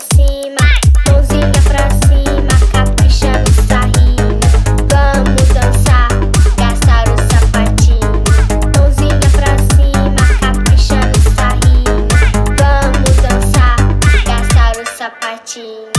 cima, mãozinha pra cima, caprichando no sarrinho. Vamos dançar, gastar o sapatinho. Mãozinha pra cima, caprichando no sarrinho. Vamos dançar, gastar o sapatinho.